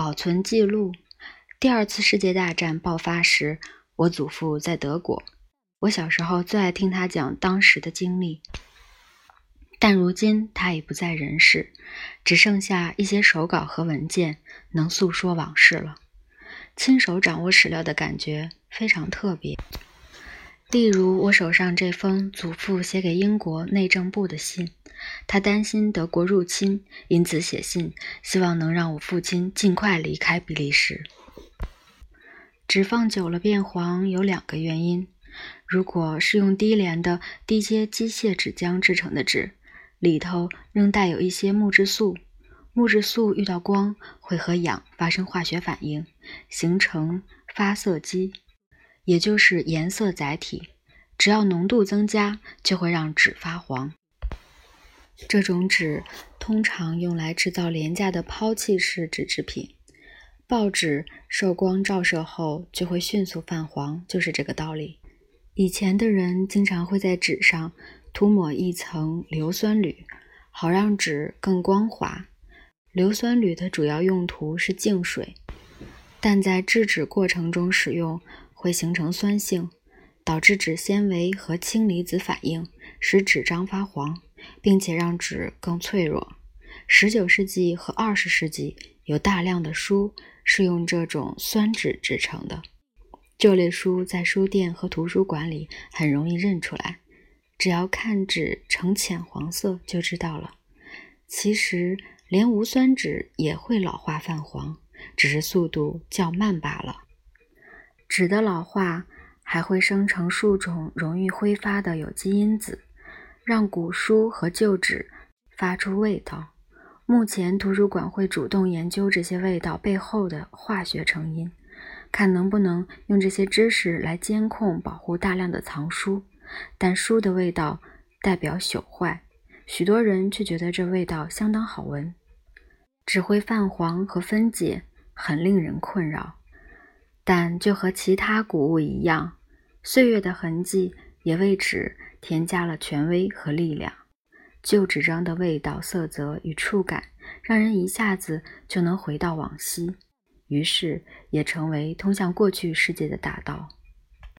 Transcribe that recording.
保存记录。第二次世界大战爆发时，我祖父在德国。我小时候最爱听他讲当时的经历，但如今他已不在人世，只剩下一些手稿和文件能诉说往事了。亲手掌握史料的感觉非常特别。例如，我手上这封祖父写给英国内政部的信，他担心德国入侵，因此写信，希望能让我父亲尽快离开比利时。纸放久了变黄有两个原因：如果是用低廉的低阶机械纸浆制成的纸，里头仍带有一些木质素，木质素遇到光会和氧发生化学反应，形成发色基，也就是颜色载体。只要浓度增加，就会让纸发黄。这种纸通常用来制造廉价的抛弃式纸制品。报纸受光照射后就会迅速泛黄，就是这个道理。以前的人经常会在纸上涂抹一层硫酸铝，好让纸更光滑。硫酸铝的主要用途是净水，但在制纸过程中使用会形成酸性，导致纸纤维和氢离子反应，使纸张发黄，并且让纸更脆弱。十九世纪和二十世纪有大量的书。是用这种酸纸制成的。这类书在书店和图书馆里很容易认出来，只要看纸呈浅黄色就知道了。其实，连无酸纸也会老化泛黄，只是速度较慢罢了。纸的老化还会生成数种容易挥发的有机因子，让古书和旧纸发出味道。目前，图书馆会主动研究这些味道背后的化学成因，看能不能用这些知识来监控、保护大量的藏书。但书的味道代表朽坏，许多人却觉得这味道相当好闻。纸会泛黄和分解，很令人困扰。但就和其他谷物一样，岁月的痕迹也为纸添加了权威和力量。旧纸张的味道、色泽与触感，让人一下子就能回到往昔，于是也成为通向过去世界的大道。